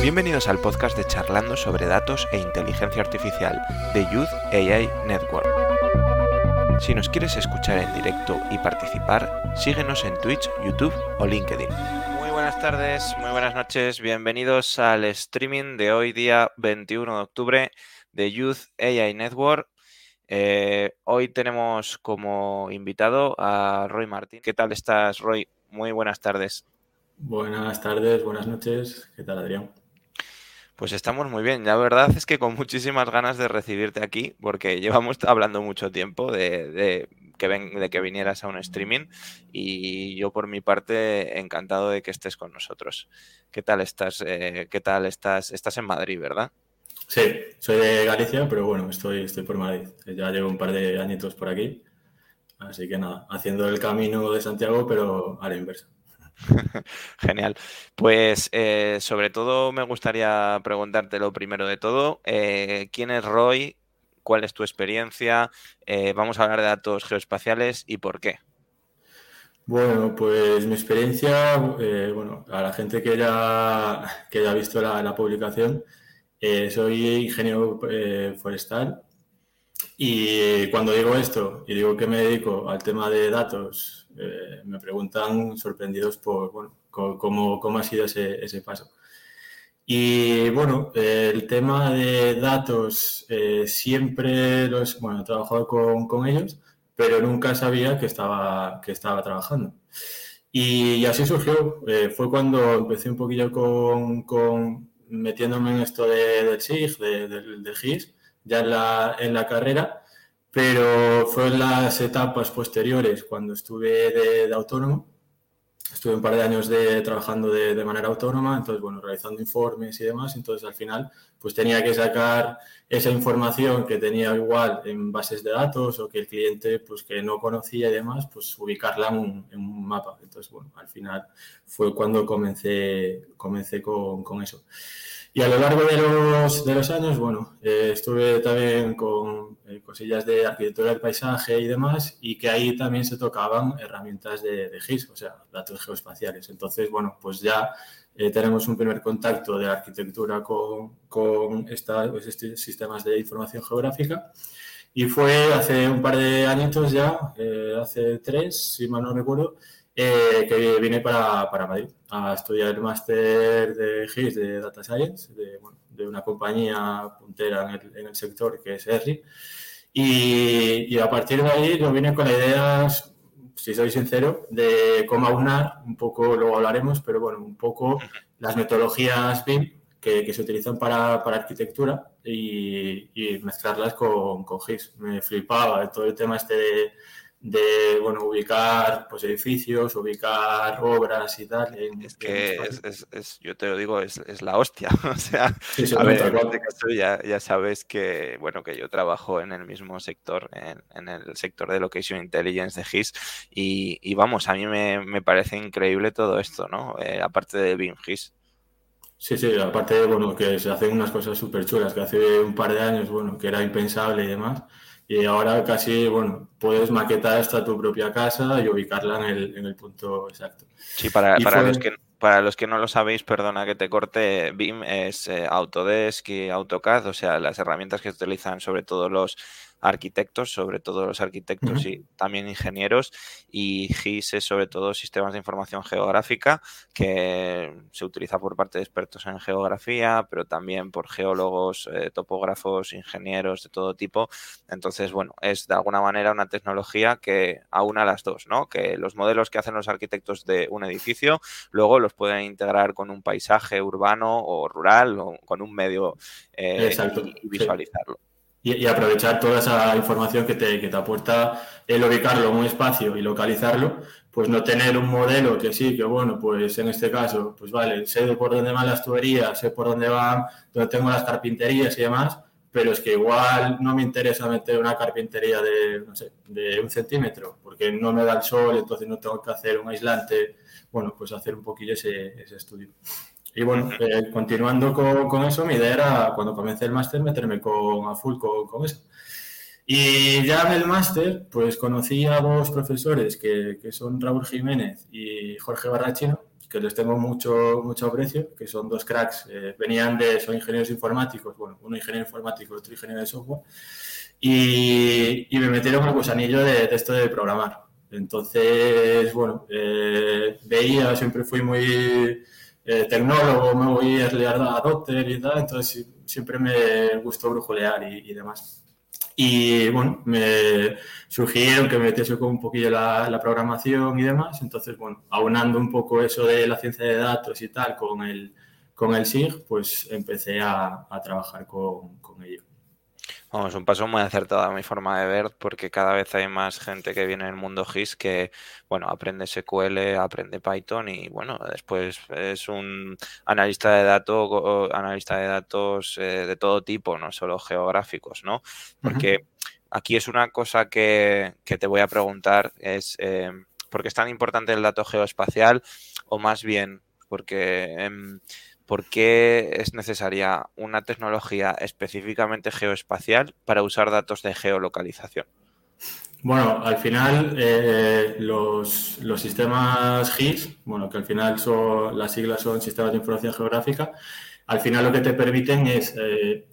Bienvenidos al podcast de Charlando sobre datos e inteligencia artificial de Youth AI Network. Si nos quieres escuchar en directo y participar, síguenos en Twitch, YouTube o LinkedIn. Muy buenas tardes, muy buenas noches, bienvenidos al streaming de hoy día 21 de octubre de Youth AI Network. Eh, hoy tenemos como invitado a Roy Martín. ¿Qué tal estás, Roy? Muy buenas tardes. Buenas tardes, buenas noches. ¿Qué tal, Adrián? Pues estamos muy bien. La verdad es que con muchísimas ganas de recibirte aquí, porque llevamos hablando mucho tiempo de, que, ven, de que vinieras a un streaming y yo por mi parte encantado de que estés con nosotros. ¿Qué tal estás? Eh, ¿Qué tal estás? Estás en Madrid, ¿verdad? Sí, soy de Galicia, pero bueno, estoy, estoy por Madrid. Ya llevo un par de añitos por aquí. Así que nada, haciendo el camino de Santiago, pero a la inversa. Genial. Pues eh, sobre todo me gustaría preguntarte lo primero de todo. Eh, ¿Quién es Roy? ¿Cuál es tu experiencia? Eh, vamos a hablar de datos geoespaciales y por qué. Bueno, pues mi experiencia, bueno, a la gente que haya, que haya visto la, publicación, soy ingeniero forestal y cuando digo esto y digo que me dedico al tema de datos eh, me preguntan sorprendidos por bueno, cómo, cómo, ha sido ese, ese, paso. Y bueno, el tema de datos eh, siempre los, bueno, he trabajado con, con, ellos, pero nunca sabía que estaba, que estaba trabajando. Y, así surgió. Eh, fue cuando empecé un poquillo con metiéndome en esto de, del SIG, de, del, GIS, ya en la, en la carrera pero fue en las etapas posteriores, cuando estuve de, autónomo, estuve un par de años de, trabajando de, manera autónoma, entonces, bueno, realizando informes y demás, entonces al final, pues tenía que sacar esa información que tenía igual en bases de datos o que el cliente, pues que no conocía y demás, pues ubicarla en un, en un mapa. Entonces, bueno, al final fue cuando comencé, comencé con, con eso. Y a lo largo de los, de los años, bueno, eh, estuve también con eh, cosillas de arquitectura del paisaje y demás, y que ahí también se tocaban herramientas de, de GIS, o sea, datos geoespaciales. Entonces, bueno, pues ya eh, tenemos un primer contacto de arquitectura con, con esta, pues estos sistemas de información geográfica. Y fue hace un par de añitos ya, hace tres, si mal no recuerdo, eh, que vine para, para, Madrid a estudiar el máster de GIS de Data Science de, bueno, de una compañía puntera en el, en el, sector que es ERRI. Y, y, a partir de ahí yo vine con la idea, si soy sincero, de cómo aunar, un poco, luego hablaremos, pero bueno, un poco las metodologías BIM que, que se utilizan para, para arquitectura y, y, mezclarlas con, con GIS. Me flipaba todo el tema este de de bueno, ubicar pues, edificios, ubicar obras y tal. es que es, es, yo te lo digo, es, la hostia. o sea, a ver, en este caso ya, ya, sabes que, bueno, que yo trabajo en el mismo sector, en, en el sector de Location Intelligence de GIS, y, y vamos, a mí me, me, parece increíble todo esto, ¿no? Eh, aparte de BIM GIS. Sí, sí, aparte, bueno, que se hacen unas cosas súper chulas, que hace un par de años, bueno, que era impensable y demás y ahora casi, bueno, puedes maquetar hasta tu propia casa y ubicarla en el, en el punto exacto. Sí, para, para los que para los que no lo sabéis, perdona que te corte, BIM es eh, Autodesk y AutoCAD, o sea, las herramientas que se utilizan sobre todo los arquitectos, sobre todo los arquitectos y también ingenieros, y GIS es sobre todo sistemas de información geográfica que se utiliza por parte de expertos en geografía, pero también por geólogos, eh, topógrafos, ingenieros de todo tipo. Entonces, bueno, es de alguna manera una tecnología que aúna las dos, ¿no? Que los modelos que hacen los arquitectos de un edificio luego los pueden integrar con un paisaje urbano o rural o con un medio eh, y, visualizarlo y, aprovechar toda esa información que te, que te aporta el ubicarlo en un espacio y localizarlo, pues no tener un modelo que sí, que bueno, pues en este caso, pues vale, sé por dónde van las tuberías, sé por dónde van, dónde tengo las carpinterías y demás, pero es que igual no me interesa meter una carpintería de, no sé, de un centímetro, porque no me da el sol, entonces no tengo que hacer un aislante, bueno, pues hacer un poquillo ese, ese estudio. Y bueno, eh, continuando con, con, eso, mi idea era, cuando comencé el máster, meterme con, a full con, con, eso. Y ya en el máster, pues conocí a dos profesores que, que, son Raúl Jiménez y Jorge Barrachino, que les tengo mucho, mucho aprecio, que son dos cracks, eh, venían de, son ingenieros informáticos, bueno, uno ingeniero informático, otro ingeniero de software, y, y me metieron al gusanillo de, de, esto de programar. Entonces, bueno, eh, veía, siempre fui muy eh, tecnólogo, me voy a adopter y tal, entonces siempre me gustó brujulear y, y demás. Y bueno, me sugirieron que me metiese con un poquillo la, la, programación y demás. Entonces, bueno, aunando un poco eso de la ciencia de datos y tal con el, con el SIG, pues empecé a, a trabajar con, con ello. Vamos, un paso muy acertado a mi forma de ver, porque cada vez hay más gente que viene en el mundo GIS que, bueno, aprende SQL, aprende Python y, bueno, después es un analista de datos, analista de datos eh, de todo tipo, no solo geográficos, ¿no? Porque uh -huh. aquí es una cosa que, que, te voy a preguntar, es eh, ¿por qué es tan importante el dato geoespacial? O más bien, porque... Eh, ¿por qué es necesaria una tecnología específicamente geoespacial para usar datos de geolocalización? Bueno, al final eh, los, los, sistemas GIS, bueno, que al final son, las siglas son Sistemas de Información Geográfica, al final lo que te permiten es eh,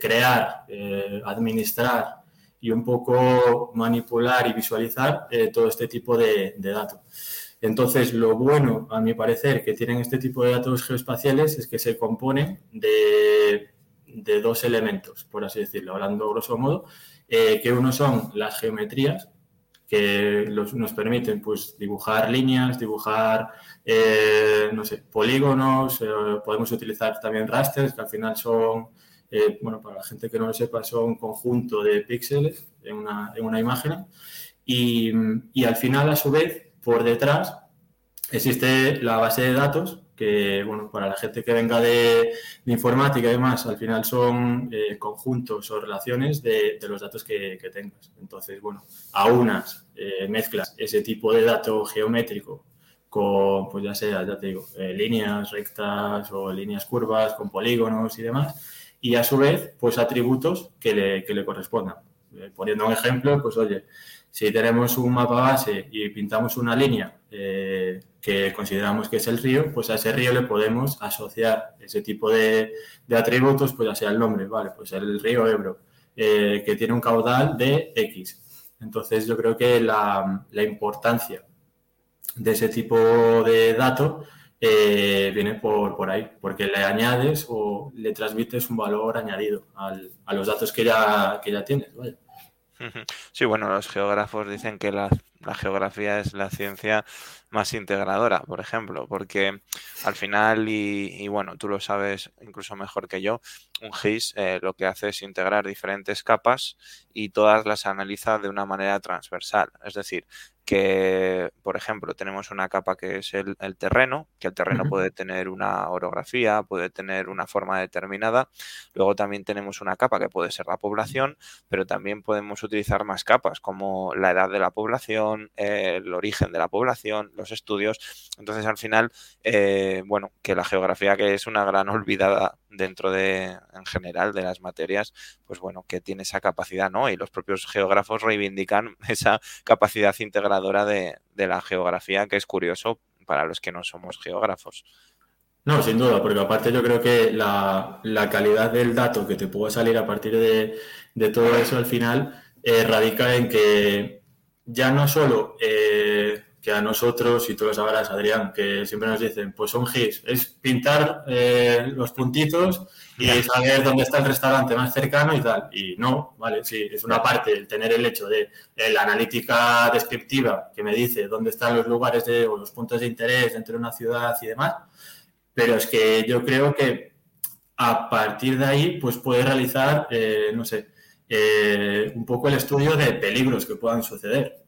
crear, eh, administrar y un poco manipular y visualizar todo este tipo de datos. Entonces, lo bueno, a mi parecer, que tienen este tipo de datos geoespaciales es que se componen de, dos elementos, por así decirlo, hablando grosso modo, eh, que uno son las geometrías, que nos permiten pues, dibujar líneas, dibujar, eh, no sé, polígonos, eh, podemos utilizar también rasters, que al final son, bueno, para la gente que no lo sepa, son un conjunto de píxeles en una, en una imagen, y al final, a su vez, por detrás existe la base de datos que, bueno, para la gente que venga de, informática y demás, al final son eh, conjuntos o relaciones de, los datos que, tengas. Entonces, bueno, a unas eh, mezclas ese tipo de dato geométrico con, pues ya sea, ya te digo, eh, líneas rectas o líneas curvas, con polígonos y demás, y a su vez, pues atributos que le, que le correspondan. Poniendo un ejemplo, pues oye, si tenemos un mapa base y pintamos una línea eh, que consideramos que es el río, pues a ese río le podemos asociar ese tipo de, atributos, pues ya sea el nombre, vale, pues el río Ebro, eh, que tiene un caudal de X. Entonces yo creo que la, importancia de ese tipo de dato eh, viene por, ahí, porque le añades o le transmites un valor añadido a los datos que ya, que ya tienes. Vaya. Sí, bueno, los geógrafos dicen que la, geografía es la ciencia más integradora, por ejemplo, porque al final, y, y bueno, tú lo sabes incluso mejor que yo, un GIS eh, lo que hace es integrar diferentes capas y todas las analiza de una manera transversal. Es decir, que, por ejemplo, tenemos una capa que es el, el terreno, que el terreno uh -huh. puede tener una orografía, puede tener una forma determinada. Luego también tenemos una capa que puede ser la población, pero también podemos utilizar más capas, como la edad de la población, eh, el origen de la población, los estudios. Entonces, al final, eh, bueno, que la geografía, que es una gran olvidada dentro de, en general, de las materias, pues bueno, que tiene esa capacidad, ¿no? Y los propios geógrafos reivindican esa capacidad integradora de, de la geografía, que es curioso para los que no somos geógrafos. No, sin duda, porque aparte yo creo que la, la calidad del dato que te puede salir a partir de, de todo eso al final eh, radica en que ya no solo eh, que a nosotros, y tú lo sabrás, Adrián, que siempre nos dicen, pues son GIS, es pintar eh, los puntitos y saber dónde está el restaurante más cercano y tal. Y no, vale, sí, es una parte el tener el hecho de la analítica descriptiva que me dice dónde están los lugares de, o los puntos de interés dentro de una ciudad y demás, pero es que yo creo que a partir de ahí, pues puede realizar, eh, no sé, eh, un poco el estudio de peligros que puedan suceder.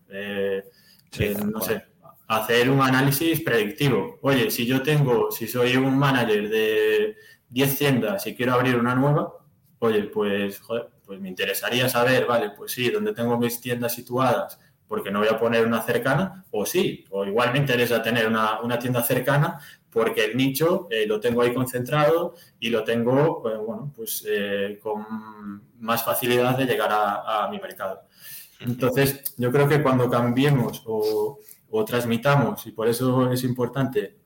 Sí, eh, no sé, hacer un análisis predictivo. Oye, si yo tengo, si soy un manager de 10 tiendas y quiero abrir una nueva, oye, pues, joder, pues me interesaría saber, vale, pues sí, dónde tengo mis tiendas situadas, porque no voy a poner una cercana, o sí, o igual me interesa tener una, una tienda cercana, porque el nicho eh, lo tengo ahí concentrado y lo tengo, eh, bueno, pues con más facilidad de llegar a, mi mercado. Entonces, yo creo que cuando cambiemos o, o transmitamos, y por eso es importante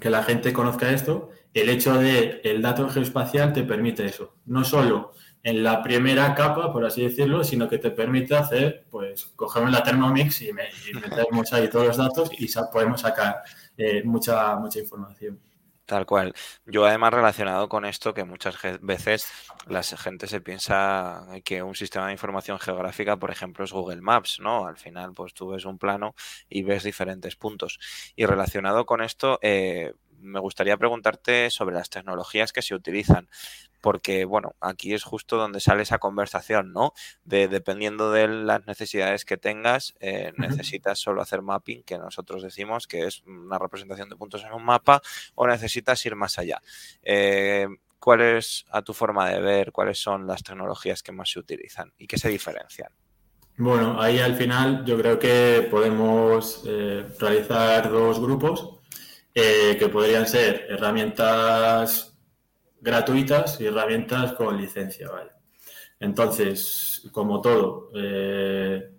que la gente conozca esto, el hecho de el dato geoespacial te permite eso. No solo en la primera capa, por así decirlo, sino que te permite hacer, pues, cogemos la Thermomix y, metemos ahí todos los datos y podemos sacar eh, mucha, mucha información. Tal cual. Yo además relacionado con esto que muchas veces la gente se piensa que un sistema de información geográfica, por ejemplo, es Google Maps, ¿no? Al final, pues tú ves un plano y ves diferentes puntos. Y relacionado con esto, eh, me gustaría preguntarte sobre las tecnologías que se utilizan porque bueno, aquí es justo donde sale esa conversación, ¿no? De dependiendo de las necesidades que tengas, eh, necesitas solo hacer mapping, que nosotros decimos que es una representación de puntos en un mapa, o necesitas ir más allá. Eh, ¿Cuál es, a tu forma de ver, cuáles son las tecnologías que más se utilizan y qué se diferencian? Bueno, ahí al final yo creo que podemos eh, realizar dos grupos que podrían ser herramientas gratuitas y herramientas con licencia. ¿vale? Entonces, como todo, eh,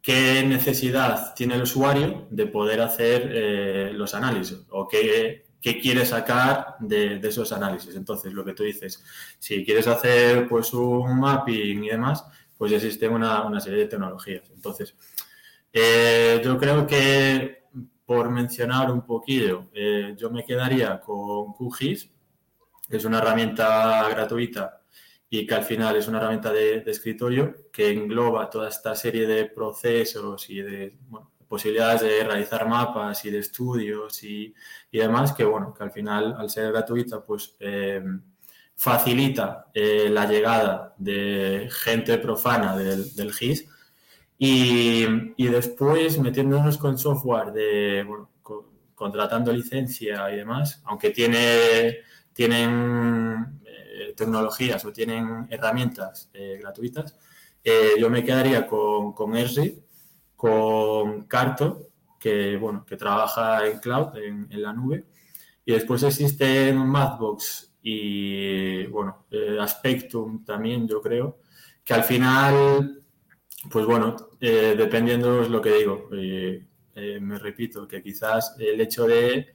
¿qué necesidad tiene el usuario de poder hacer eh, los análisis? ¿O qué, quiere sacar de, esos análisis? Entonces, lo que tú dices, si quieres hacer pues un mapping y demás, pues existe una, una serie de tecnologías. Entonces, eh, yo creo que por mencionar un poquillo, yo me quedaría con QGIS, es una herramienta gratuita y que al final es una herramienta de, escritorio que engloba toda esta serie de procesos y de posibilidades de realizar mapas y de estudios y, demás, que bueno, que al final, al ser gratuita, pues eh, facilita eh, la llegada de gente profana del, GIS y, después metiéndonos con software de, contratando licencia y demás, aunque tiene tienen eh, tecnologías o tienen herramientas eh, gratuitas, eh, yo me quedaría con, con Esri, con Carto, que, bueno, que trabaja en cloud, en, la nube, y después existen Mathbox y, bueno, Aspectum también, yo creo, que al final, pues bueno, dependiendo es lo que digo, me repito, que quizás el hecho de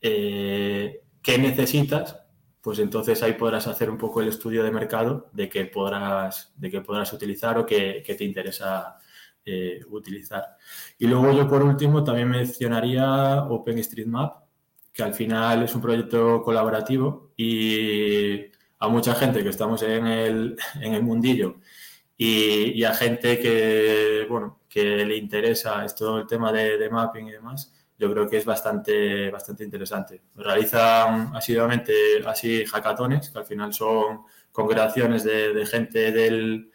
qué necesitas, pues entonces ahí podrás hacer un poco el estudio de mercado de qué podrás, de qué podrás utilizar o qué, te interesa eh, utilizar. Y luego yo por último también mencionaría OpenStreetMap, que al final es un proyecto colaborativo y a mucha gente que estamos en el, en el mundillo y, a gente que, bueno, que le interesa todo el tema de, de mapping y demás, yo creo que es bastante, bastante interesante. Realizan asiduamente así hackatones, que al final son congregaciones de, gente del,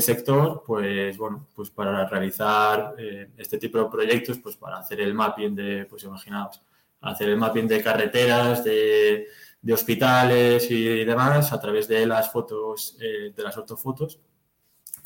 sector, pues bueno, pues para realizar eh, este tipo de proyectos, pues para hacer el mapping de, pues imaginaos, hacer el mapping de carreteras, de, hospitales y demás a través de las fotos, eh, de las ortofotos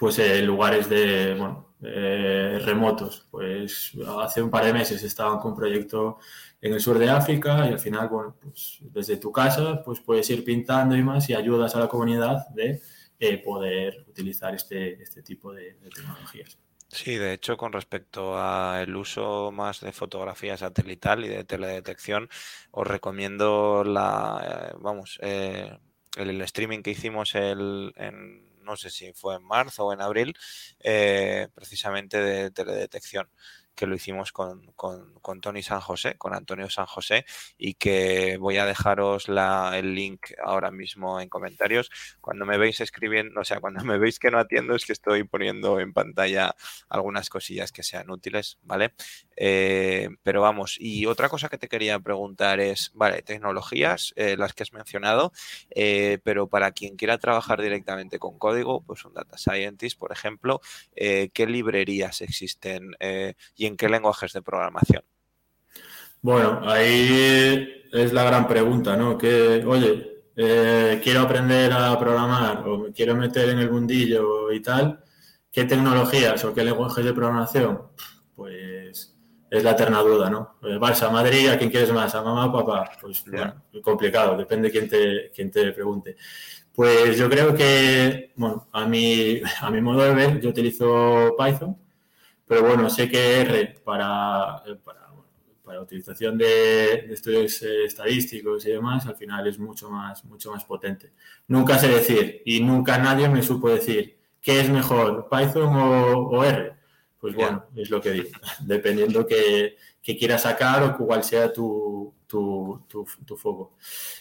pues eh, lugares de, bueno, eh, remotos. Pues hace un par de meses estaban con un proyecto en el sur de África y al final, bueno, pues desde tu casa pues puedes ir pintando y más y ayudas a la comunidad de eh, poder utilizar este, este tipo de, tecnologías. Sí, de hecho, con respecto al uso más de fotografía satelital y de teledetección, os recomiendo la, vamos, el, streaming que hicimos el, en no sé si fue en marzo o en abril, eh, precisamente de teledetección que lo hicimos con, con, Tony San José, con Antonio San José, y que voy a dejaros la, el link ahora mismo en comentarios. Cuando me veis escribiendo, o sea, cuando me veis que no atiendo es que estoy poniendo en pantalla algunas cosillas que sean útiles, ¿vale? Eh, pero vamos, y otra cosa que te quería preguntar es, vale, tecnologías, eh, las que has mencionado, eh, pero para quien quiera trabajar directamente con código, pues un data scientist, por ejemplo, ¿qué librerías existen? y en qué lenguajes de programación? Bueno, ahí es la gran pregunta, ¿no? Que, oye, eh, quiero aprender a programar o me quiero meter en el mundillo y tal, ¿qué tecnologías o qué lenguajes de programación? Pues es la eterna duda, ¿no? Eh, Barça, Madrid, ¿a quién quieres más? ¿A mamá o papá? Pues bueno, complicado, depende de quién te, quién te pregunte. Pues yo creo que, bueno, a mi, a mi modo de ver, yo utilizo Python, pero bueno, sé que R para, para, para utilización de, estudios eh, estadísticos y demás, al final es mucho más, mucho más potente. Nunca sé decir y nunca nadie me supo decir qué es mejor, Python o R pues bueno, es lo que digo, dependiendo que, que quieras sacar o cuál sea tu, tu, tu, foco.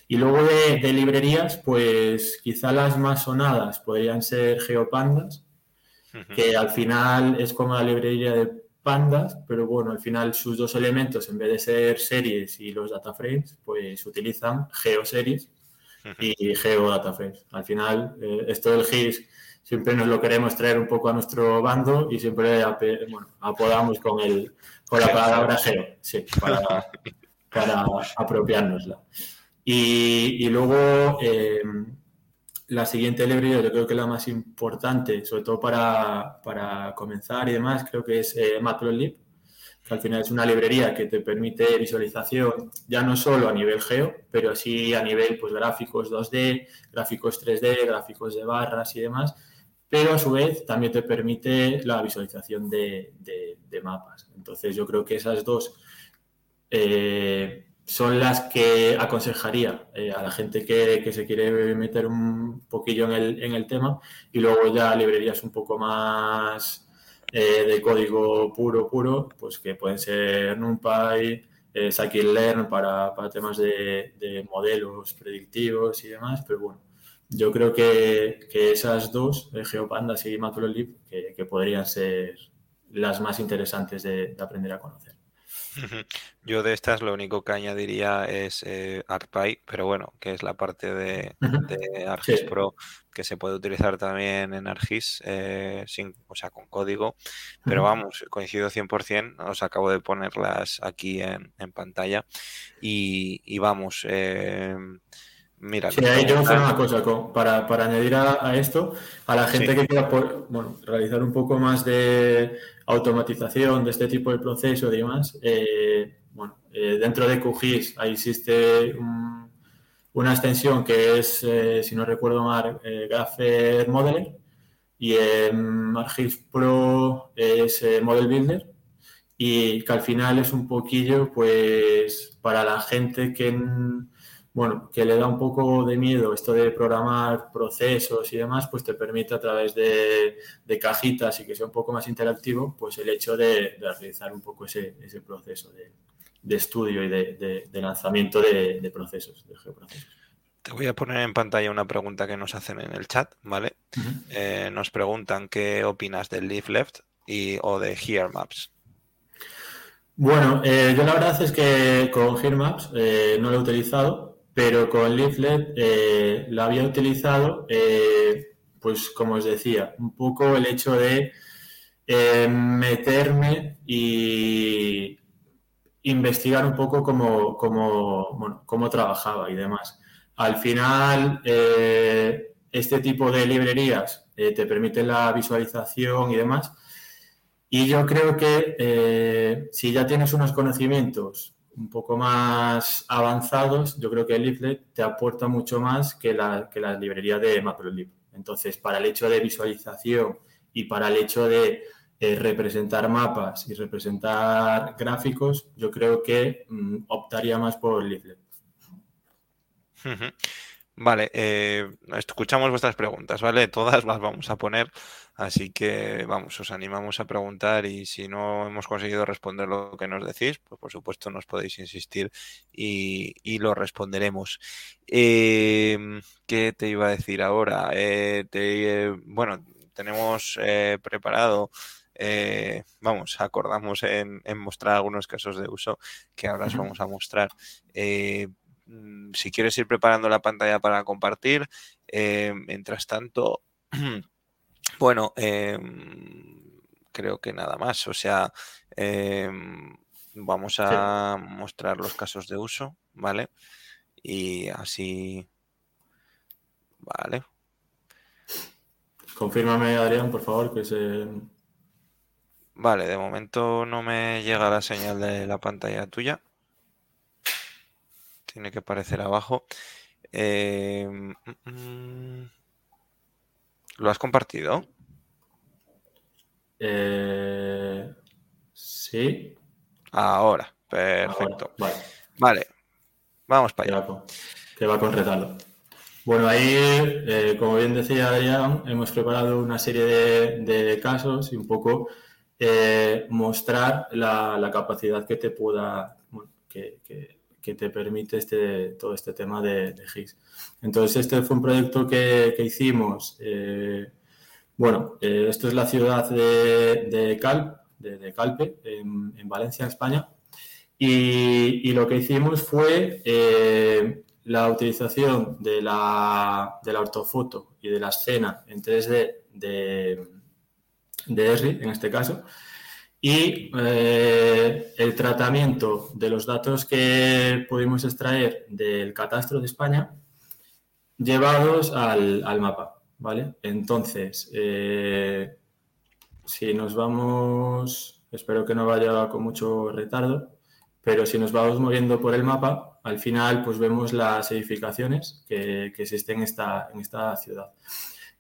Y luego de, librerías, pues quizá las más sonadas podrían ser Geopandas, que al final es como la librería de pandas, pero bueno, al final sus dos elementos, en vez de ser series y los data frames, pues utilizan geoseries y geodata-frames. Al final, eh, esto del GIS siempre nos lo queremos traer un poco a nuestro bando y siempre bueno, apodamos con, el, con la palabra geo, sí, para, para apropiárnosla. Y, y luego em, la siguiente librería, yo creo que la más importante, sobre todo para, para comenzar y demás, creo que es eh, Matplotlib, que al final es una librería que te permite visualización ya no solo a nivel geo, pero sí a nivel pues, gráficos 2D, gráficos 3D, gráficos de barras y demás, pero a su vez también te permite la visualización de, mapas. Entonces yo creo que esas dos eh, son las que aconsejaría eh, a la gente que, se quiere meter un poquillo en el, tema y luego ya librerías un poco más eh, de código puro, puro, pues que pueden ser NumPy, eh, Scikit-learn para, temas de, de modelos predictivos y demás, pero bueno, yo creo que, esas dos, Geopandas y Matplotlib, que, que podrían ser las más interesantes de, aprender a conocer. Yo de estas lo único que añadiría es eh, pero bueno, que es la parte de, ArcGIS Pro que se puede utilizar también en ArcGIS, eh, sin, o sea, con código. Pero vamos, coincido 100%, os acabo de ponerlas aquí en, pantalla. Y, vamos, eh, Mira, sí, ahí yo hacer una cosa para, añadir a, esto, a la gente que quiera bueno, realizar un poco más de automatización de este tipo de proceso y demás, eh, bueno, eh, dentro de QGIS ahí existe una extensión que es, eh, si no recuerdo mal, Grapher Modeler y en ArcGIS Pro es Model Builder y que al final es un poquillo pues para la gente que bueno, que le da un poco de miedo esto de programar procesos y demás, pues te permite a través de, cajitas y que sea un poco más interactivo, pues el hecho de, realizar un poco ese, proceso de, estudio y de, lanzamiento de, procesos, de geoprocesos. Te voy a poner en pantalla una pregunta que nos hacen en el chat, ¿vale? Eh, nos preguntan qué opinas del Leaf Left y, o de Here Maps. Bueno, eh, yo la verdad es que con Here Maps eh, no lo he utilizado, pero con Leaflet eh, la había utilizado, eh, pues como os decía, un poco el hecho de eh, meterme y investigar un poco cómo, cómo, trabajaba y demás. Al final, este tipo de librerías te permiten la visualización y demás. Y yo creo que si ya tienes unos conocimientos un poco más avanzados, yo creo que el Leaflet te aporta mucho más que la, que librería de Matplotlib. Entonces, para el hecho de visualización y para el hecho de eh, representar mapas y representar gráficos, yo creo que mm, optaría más por Leaflet. Vale, eh, escuchamos vuestras preguntas, ¿vale? Todas las vamos a poner, así que vamos, os animamos a preguntar y si no hemos conseguido responder lo que nos decís, pues por supuesto nos podéis insistir y, lo responderemos. Em, ¿Qué te iba a decir ahora? Eh, bueno, tenemos eh, preparado vamos, acordamos en, mostrar algunos casos de uso que ahora os vamos a mostrar. Mm, si quieres ir preparando la pantalla para compartir, eh, mientras tanto, bueno, em, creo que nada más. O sea, em, vamos a mostrar los casos de uso, ¿vale? Y así, vale. Confírmame, Adrián, por favor, que se... Vale, de momento no me llega la señal de la pantalla tuya. Tiene que aparecer abajo. Eh, mm, mm, ¿Lo has compartido? Eh, sí. Ahora, perfecto. vale. vamos para allá. Que va con retardo. Bueno, ahí, eh, como bien decía Adrián, hemos preparado una serie de, casos y un poco eh, mostrar la, capacidad que te pueda, que, te permite este, todo este tema de, de GIS. Entonces, este fue un proyecto que, hicimos. Eh, bueno, esto es la ciudad de, Cal, de, Calpe, en, Valencia, España. Y, lo que hicimos fue la utilización de la, de la ortofoto y de la escena en 3D de, de ESRI, en este caso, y eh, el tratamiento de los datos que pudimos extraer del catastro de España llevados al, mapa, ¿vale? Entonces, eh, si nos vamos, espero que no vaya con mucho retardo, pero si nos vamos moviendo por el mapa, al final pues vemos las edificaciones que, existen en esta, en esta ciudad.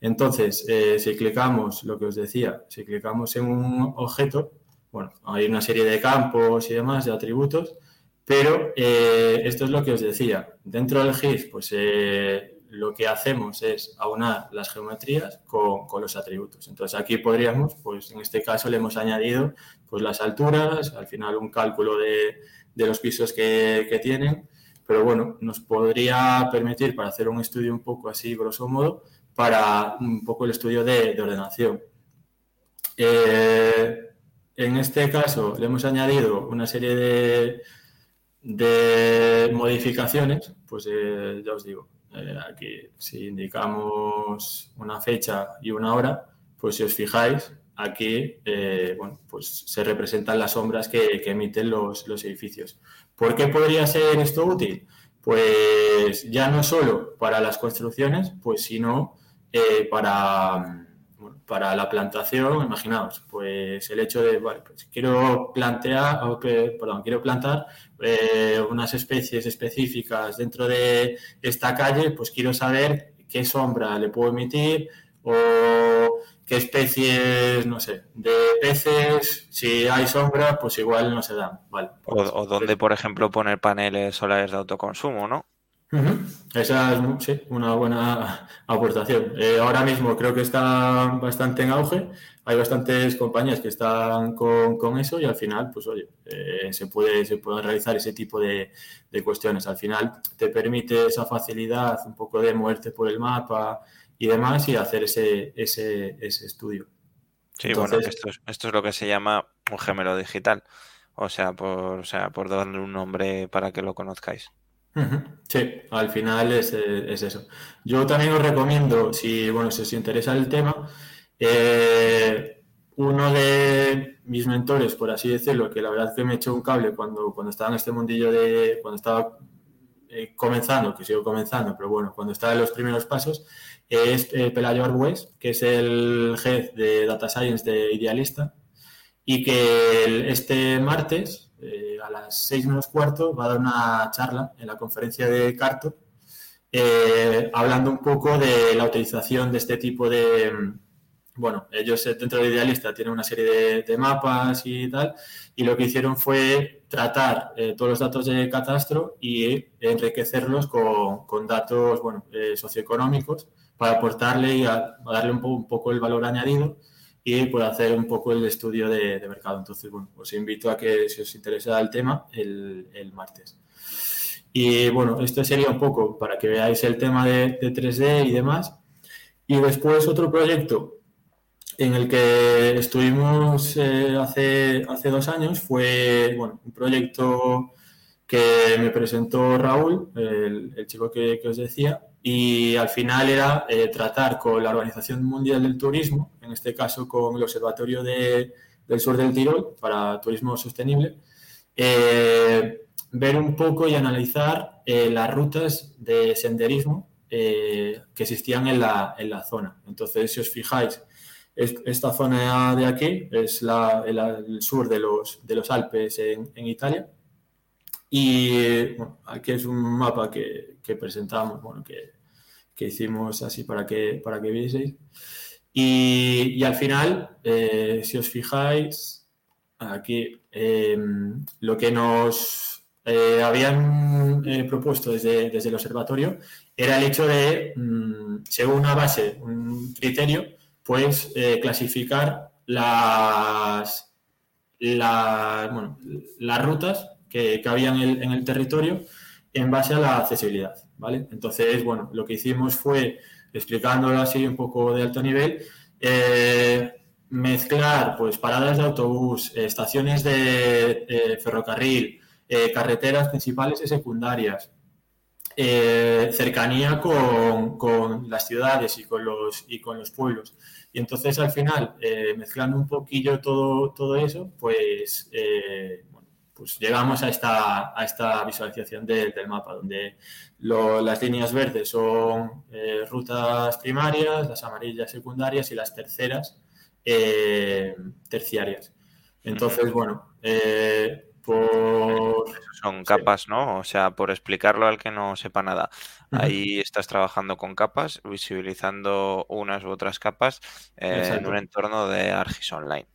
Entonces, eh, si clicamos, lo que os decía, si clicamos en un objeto, bueno, hay una serie de campos y demás, de atributos, pero eh, esto es lo que os decía. Dentro del GIS, pues eh, lo que hacemos es aunar las geometrías con, los atributos. Entonces aquí podríamos, pues en este caso le hemos añadido pues las alturas, al final un cálculo de, los pisos que, que tienen, pero bueno, nos podría permitir para hacer un estudio un poco así, grosso modo, para un poco el estudio de, ordenación. Eh, en este caso le hemos añadido una serie de, modificaciones, pues eh, ya os digo, eh, aquí si indicamos una fecha y una hora, pues si os fijáis, aquí bueno, pues se representan las sombras que, emiten los, los edificios. ¿Por qué podría ser esto útil? Pues ya no solo para las construcciones, pues sino eh, para, para la plantación, imaginaos, pues el hecho de, vale, pues quiero plantear, perdón, quiero plantar eh, unas especies específicas dentro de esta calle, pues quiero saber qué sombra le puedo emitir o qué especies, no sé, de peces, si hay sombra, pues igual no se dan. Vale, o, o dónde, por ejemplo, poner paneles solares de autoconsumo, ¿no? Esa es sí, una buena aportación. Eh, ahora mismo creo que está bastante en auge. Hay bastantes compañías que están con, eso y al final, pues oye, eh, se, puede, se puede realizar ese tipo de, de, cuestiones. Al final te permite esa facilidad, un poco de moverte por el mapa, y demás y hacer ese, ese, ese estudio. Sí, bueno, esto es, esto es lo que se llama un gemelo digital, o sea, por, o sea, por darle un nombre para que lo conozcáis. Sí, al final es, es, eso. Yo también os recomiendo, si, bueno, si os interesa el tema, eh, uno de mis mentores, por así decirlo, que la verdad es que me echó un cable cuando, cuando estaba en este mundillo de, cuando estaba eh, comenzando, que sigo comenzando, pero bueno, cuando estaba en los primeros pasos, es eh, Pelayo Arbues, que es el jefe de Data Science de Idealista, y que este martes, eh, a las seis menos cuarto, va a dar una charla en la conferencia de Carto, eh, hablando un poco de la utilización de este tipo de, bueno, ellos dentro de Idealista tienen una serie de, mapas y tal, y lo que hicieron fue tratar todos los datos de catastro y enriquecerlos con, datos, bueno, socioeconómicos para aportarle y a, darle un, poco el valor añadido y por hacer un poco el estudio de, mercado. Entonces, bueno, os invito a que si os interesa el tema, el, martes. Y bueno, esto sería un poco para que veáis el tema de, 3D y demás. Y después otro proyecto en el que estuvimos eh, hace, hace dos años fue bueno, un proyecto que me presentó Raúl, el, chico que, que, os decía, y al final era eh, tratar con la Organización Mundial del Turismo, en este caso con el Observatorio del Sur del Tirol para Turismo Sostenible, eh, ver un poco y analizar eh, las rutas de senderismo que existían en la, en la, zona. Entonces, si os fijáis, esta zona de aquí es el, sur de los, de los Alpes en, Italia. Y aquí es un mapa que, presentamos, bueno, que, hicimos así para que, para que vieseis. Y, al final, eh, si os fijáis, aquí em, lo que nos eh, habían eh, propuesto desde, desde, el observatorio era el hecho de, mm, según una base, un criterio, pues clasificar las, las rutas que, que habían en el, territorio en base a la accesibilidad, ¿vale? Entonces, bueno, lo que hicimos fue, explicándolo así un poco de alto nivel, eh, mezclar pues paradas de autobús, estaciones de ferrocarril, eh, carreteras principales y secundarias, eh, cercanía con, las ciudades y con los, y con los pueblos. Y entonces al final, mezclando un poquillo todo, todo eso, pues pues llegamos a esta, a esta visualización del mapa, donde las líneas verdes son eh, rutas primarias, las amarillas secundarias y las terceras eh, terciarias. Entonces, bueno, eh, por... Son capas, ¿no? O sea, por explicarlo al que no sepa nada. Ahí estás trabajando con capas, visibilizando unas u otras capas en un entorno de Argis Online.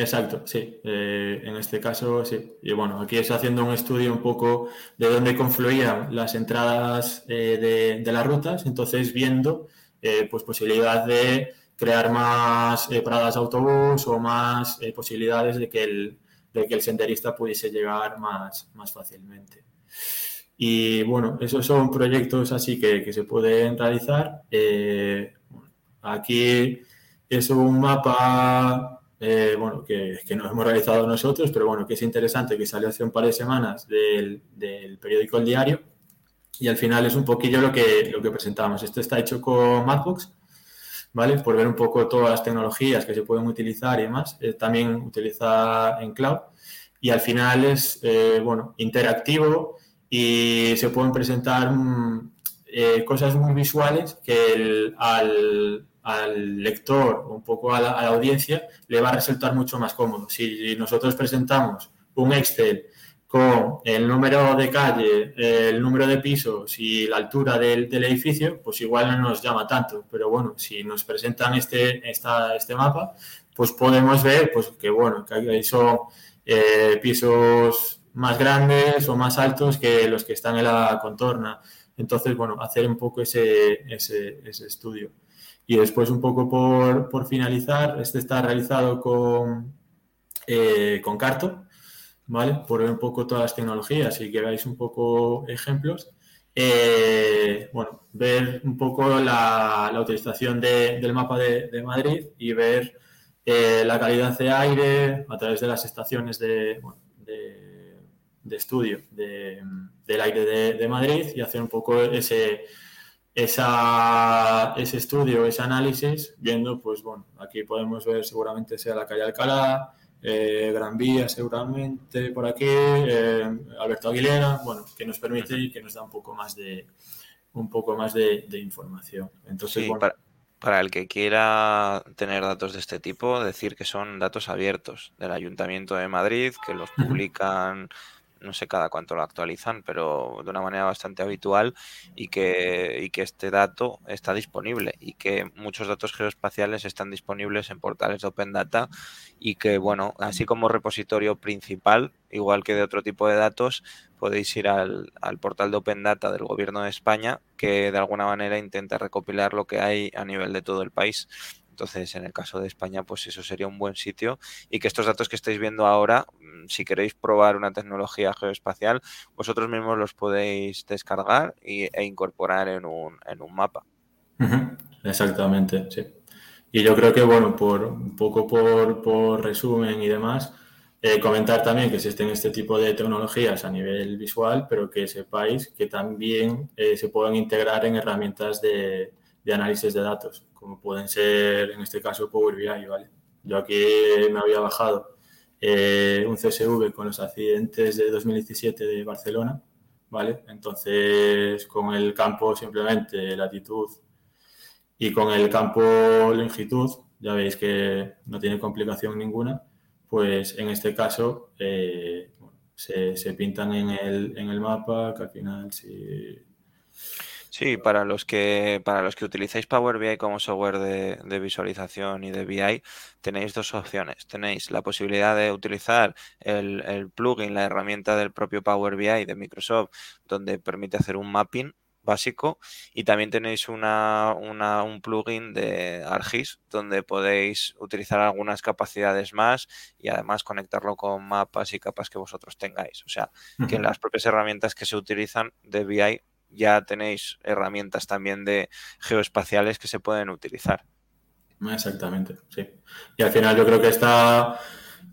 Exacto, sí. Eh, en este caso, sí. Y bueno, aquí es haciendo un estudio un poco de dónde confluían las entradas eh, de, las rutas, entonces viendo eh, pues posibilidad de crear más paradas de autobús o más posibilidades de que, el, de que el senderista pudiese llegar más, más fácilmente. Y bueno, esos son proyectos así que, que se pueden realizar. aquí es un mapa eh, bueno, que, que nos hemos realizado nosotros, pero bueno, que es interesante, que salió hace un par de semanas del, del, periódico El Diario y al final es un poquillo lo que, lo que presentamos. Esto está hecho con Mathbox, ¿vale? Por ver un poco todas las tecnologías que se pueden utilizar y demás. Eh, también utiliza en cloud y al final es, eh, bueno, interactivo y se pueden presentar mm, cosas muy visuales que el, al, al lector o un poco a la, audiencia le va a resultar mucho más cómodo. Si nosotros presentamos un Excel con el número de calle, el número de pisos y la altura del, edificio, pues igual no nos llama tanto. Pero bueno, si nos presentan este, esta, este mapa, pues podemos ver pues, que bueno, que son eh, pisos más grandes o más altos que los que están en la contorna. Entonces, bueno, hacer un poco ese, ese, ese estudio. Y después, un poco por, finalizar, este está realizado con, eh, con Carto, ¿vale? Por ver un poco todas las tecnologías y que veáis un poco ejemplos. Eh, bueno, ver un poco la, utilización del mapa de, Madrid y ver eh, la calidad de aire a través de las estaciones de, de, estudio del aire de, Madrid y hacer un poco ese, esa, ese estudio, ese análisis, viendo, pues bueno, aquí podemos ver seguramente sea la calle Alcalá, eh, Gran Vía seguramente por aquí, eh, Alberto Aguilera, bueno, que nos permite y que nos da un poco más de un poco más de, información. Entonces, para, para, el que quiera tener datos de este tipo, decir que son datos abiertos del Ayuntamiento de Madrid, que los publican no sé cada cuánto lo actualizan, pero de una manera bastante habitual y que, y que este dato está disponible y que muchos datos geoespaciales están disponibles en portales de Open Data y que, bueno, así como repositorio principal, igual que de otro tipo de datos, podéis ir al, al portal de Open Data del Gobierno de España que de alguna manera intenta recopilar lo que hay a nivel de todo el país entonces, en el caso de España, pues eso sería un buen sitio y que estos datos que estáis viendo ahora, mm, si queréis probar una tecnología geoespacial, vosotros mismos los podéis descargar e incorporar en un, en un mapa. Exactamente, sí. Y yo creo que, bueno, por un poco por, resumen y demás, eh, comentar también que existen este tipo de tecnologías a nivel visual, pero que sepáis que también eh, se pueden integrar en herramientas de, de análisis de datos como pueden ser en este caso Power BI, ¿vale? Yo aquí me había bajado eh, un CSV con los accidentes de 2017 de Barcelona, ¿vale? Entonces, con el campo simplemente latitud y con el campo longitud, ya veis que no tiene complicación ninguna, pues en este caso eh, se, se, pintan en el, en el mapa, que al final sí Sí, para los que para los que utilizáis Power BI como software de, visualización y de BI, tenéis dos opciones. Tenéis la posibilidad de utilizar el, plugin, la herramienta del propio Power BI de Microsoft, donde permite hacer un mapping básico y también tenéis una, un plugin de ArcGIS donde podéis utilizar algunas capacidades más y además conectarlo con mapas y capas que vosotros tengáis. O sea, que en las propias herramientas que se utilizan de BI ya tenéis herramientas también de geoespaciales que se pueden utilizar. Exactamente, sí. Y al final yo creo que esta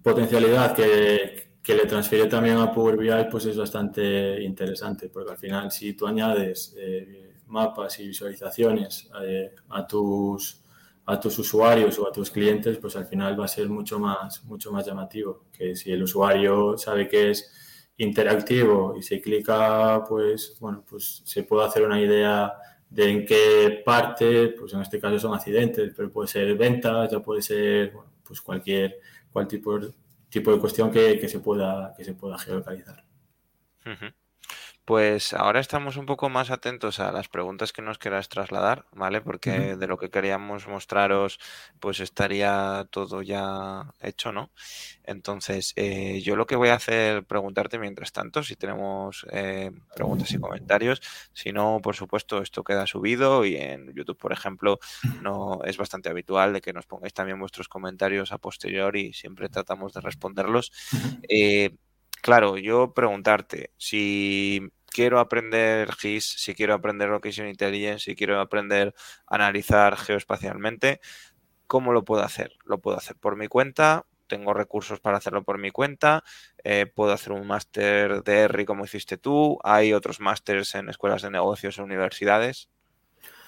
potencialidad que, le transfiere también a Power BI pues es bastante interesante, porque al final si tú añades eh, mapas y visualizaciones eh, a, tus, a tus usuarios o a tus clientes, pues al final va a ser mucho más, mucho más llamativo que si el usuario sabe que es interactivo y se clica, pues, bueno, pues se puede hacer una idea de en qué parte, pues en este caso son accidentes, pero puede ser ventas, ya puede ser, pues cualquier, cualquier tipo, tipo de cuestión que, se pueda, que se pueda geolocalizar. Pues ahora estamos un poco más atentos a las preguntas que nos queráis trasladar, ¿vale? Porque de lo que queríamos mostraros, pues estaría todo ya hecho, ¿no? Entonces, eh, yo lo que voy a hacer, preguntarte mientras tanto, si tenemos eh, preguntas y comentarios. Si no, por supuesto, esto queda subido y en YouTube, por ejemplo, no es bastante habitual de que nos pongáis también vuestros comentarios a posteriori y siempre tratamos de responderlos. Eh, claro, yo preguntarte si quiero aprender GIS, si quiero aprender Location Intelligence, si quiero aprender a analizar geoespacialmente, ¿cómo lo puedo hacer? Lo puedo hacer por mi cuenta, tengo recursos para hacerlo por mi cuenta, eh, puedo hacer un máster de R como hiciste tú, hay otros másters en escuelas de negocios o universidades.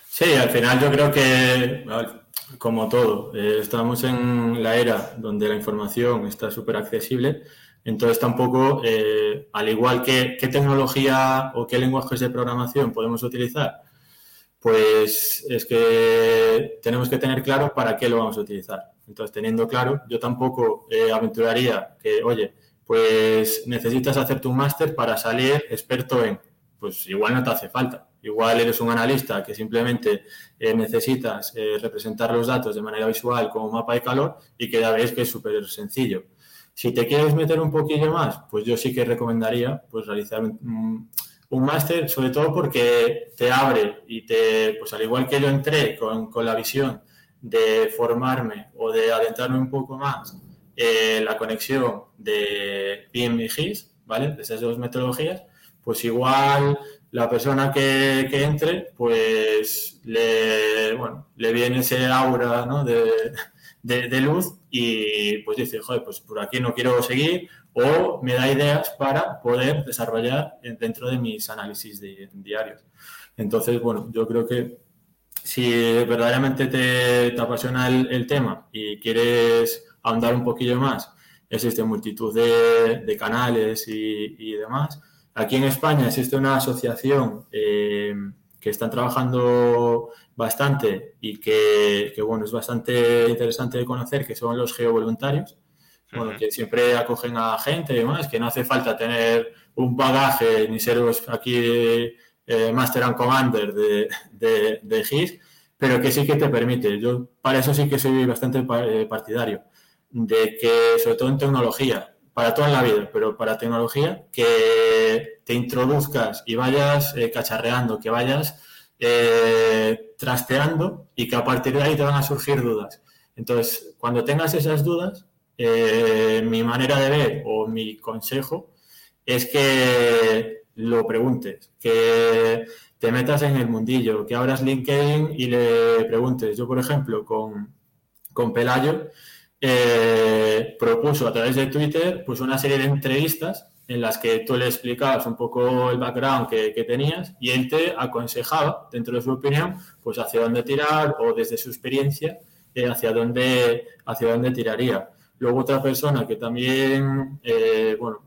Sí, al final yo creo que, como todo, eh, estamos en la era donde la información está súper accesible entonces tampoco, eh, al igual que qué tecnología o qué lenguajes de programación podemos utilizar, pues es que tenemos que tener claro para qué lo vamos a utilizar. Entonces, teniendo claro, yo tampoco eh, aventuraría que, oye, pues necesitas hacerte un máster para salir experto en, pues igual no te hace falta. Igual eres un analista que simplemente eh, necesitas representar los datos de manera visual como mapa de calor y que ya veis que es súper sencillo. Si te quieres meter un poquillo más, pues yo sí que recomendaría pues, realizar un, máster, sobre todo porque te abre y te, pues al igual que yo entré con, la visión de formarme o de adentrarme un poco más en la conexión de PIM y GIS, ¿vale? De esas dos metodologías, pues igual la persona que, entre, pues le, bueno, le viene ese aura ¿no? de, de, luz y pues dice, joder, pues por aquí no quiero seguir o me da ideas para poder desarrollar dentro de mis análisis diarios. Entonces, bueno, yo creo que si verdaderamente te, apasiona el, tema y quieres ahondar un poquillo más, existe multitud de, canales y, demás. Aquí en España existe una asociación eh, que están trabajando bastante y que, bueno, es bastante interesante de conocer, que son los geovoluntarios, bueno, que siempre acogen a gente y demás, que no hace falta tener un bagaje ni ser aquí eh, Master and Commander de, de, de, GIS, pero que sí que te permite. Yo para eso sí que soy bastante eh, partidario, de que sobre todo en tecnología, para toda la vida, pero para tecnología, que te introduzcas y vayas eh, cacharreando, que vayas eh, trasteando y que a partir de ahí te van a surgir dudas. Entonces, cuando tengas esas dudas, eh, mi manera de ver o mi consejo es que lo preguntes, que te metas en el mundillo, que abras LinkedIn y le preguntes. Yo, por ejemplo, con, con Pelayo, eh, propuso a través de Twitter pues una serie de entrevistas en las que tú le explicabas un poco el background que, tenías y él te aconsejaba, dentro de su opinión, pues hacia dónde tirar o desde su experiencia eh, hacia, dónde, hacia dónde tiraría. Luego otra persona que también, eh, bueno,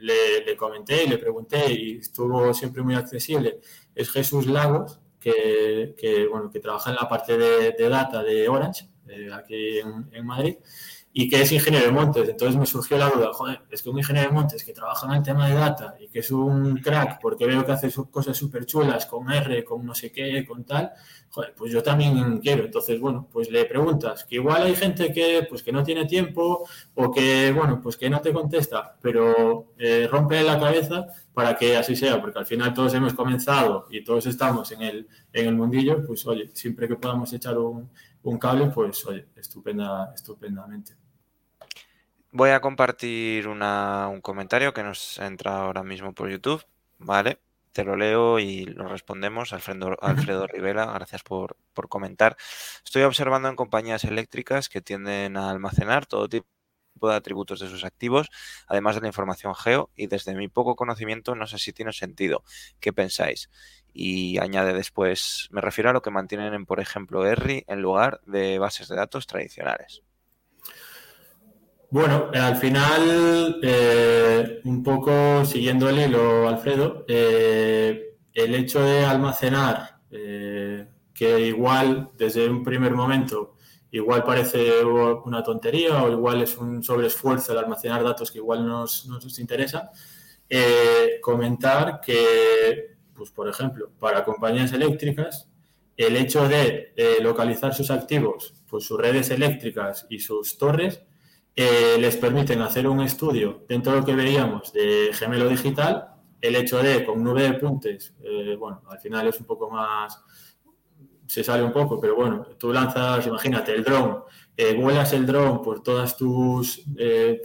le, comenté y le pregunté y estuvo siempre muy accesible es Jesús Lagos, que, bueno, que trabaja en la parte de, de data de Orange aquí en Madrid y que es ingeniero de montes. Entonces me surgió la duda, joder, es que un ingeniero de montes que trabaja en el tema de data y que es un crack, porque veo que hace cosas súper chulas con R, con no sé qué, con tal, joder, pues yo también quiero. Entonces, bueno, pues le preguntas, que igual hay gente que, pues, que no tiene tiempo o que, bueno, pues que no te contesta, pero eh, rompe la cabeza para que así sea, porque al final todos hemos comenzado y todos estamos en el, en el mundillo, pues oye, siempre que podamos echar un, un cable, pues oye, estupenda, estupendamente. Voy a compartir un comentario que nos entra ahora mismo por YouTube, ¿vale? Te lo leo y lo respondemos. Alfredo, Alfredo Rivera, gracias por, por comentar. Estoy observando en compañías eléctricas que tienden a almacenar todo tipo de atributos de sus activos, además de la información geo, y desde mi poco conocimiento no sé si tiene sentido. ¿Qué pensáis? Y añade después, me refiero a lo que mantienen en, por ejemplo, ERRI en lugar de bases de datos tradicionales. Bueno, al final, eh, un poco siguiendo el hilo, Alfredo, eh, el hecho de almacenar, eh, que igual desde un primer momento, igual parece una tontería o igual es un sobreesfuerzo el almacenar datos que igual nos, nos interesa, comentar que, pues por ejemplo, para compañías eléctricas, el hecho de localizar sus activos, pues sus redes eléctricas y sus torres, eh, les permiten hacer un estudio dentro de lo que veíamos de gemelo digital. El hecho de con nube de puntes, eh, bueno, al final es un poco más, se sale un poco, pero bueno, tú lanzas, imagínate, el dron, eh, vuelas el dron por todas tus,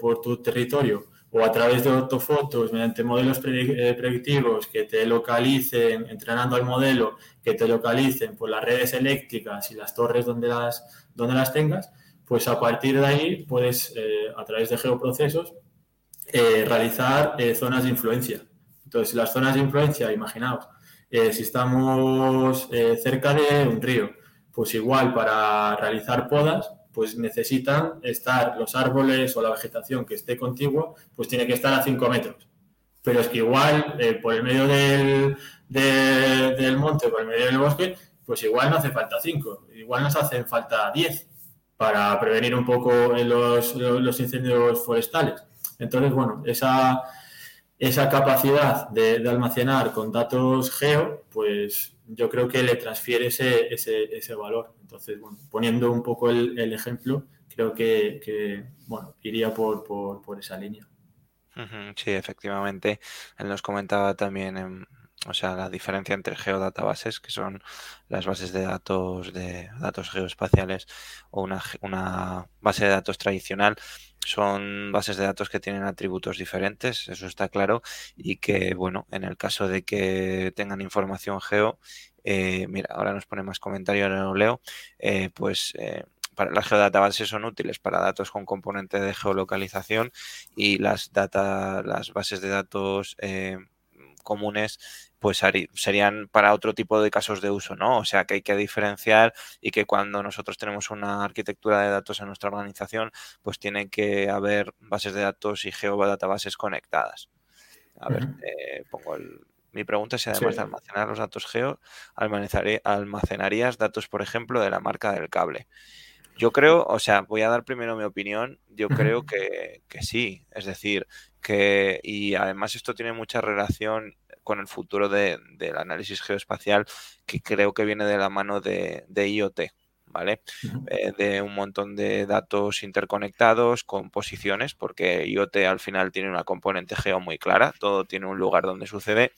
por tu territorio o a través de ortofotos, mediante modelos predictivos que te localicen, entrenando al modelo, que te localicen por las redes eléctricas y las torres donde las, donde las tengas, pues a partir de ahí puedes, eh, a través de geoprocesos, eh, realizar eh, zonas de influencia. Entonces, las zonas de influencia, imaginaos, si estamos cerca de un río, pues igual para realizar podas, pues necesitan estar los árboles o la vegetación que esté contigua, pues tiene que estar a 5 metros. Pero es que igual, por el medio del, del monte, por el medio del bosque, pues igual no hace falta 5, igual nos hacen falta 10 para prevenir un poco los, los incendios forestales. Entonces, bueno, esa, esa capacidad de, almacenar con datos geo, pues yo creo que le transfiere ese, ese, ese valor. Entonces, bueno, poniendo un poco el, ejemplo, creo que, que, bueno, iría por, por, por esa línea. Sí, efectivamente. Él nos comentaba también en, o sea, la diferencia entre geodatabases, que son las bases de datos de datos geoespaciales, o una, una base de datos tradicional, son bases de datos que tienen atributos diferentes, eso está claro, y que, bueno, en el caso de que tengan información geo, eh, mira, ahora nos pone más comentarios, en el leo, eh, pues eh, para, las geodatabases son útiles para datos con componente de geolocalización y las data, las bases de datos comunes pues serían para otro tipo de casos de uso, ¿no? O sea que hay que diferenciar y que cuando nosotros tenemos una arquitectura de datos en nuestra organización, pues tiene que haber bases de datos y geodatabases conectadas. A ver, eh, pongo el, mi pregunta es si además de almacenar los datos geo, almacenarías datos, por ejemplo, de la marca del cable. Yo creo, o sea, voy a dar primero mi opinión, yo creo que, que sí, es decir, que, y además esto tiene mucha relación con el futuro del análisis geoespacial, que creo que viene de la mano de, IoT. ¿Vale? Eh, de un montón de datos interconectados con posiciones, porque IoT al final tiene una componente geo muy clara, todo tiene un lugar donde sucede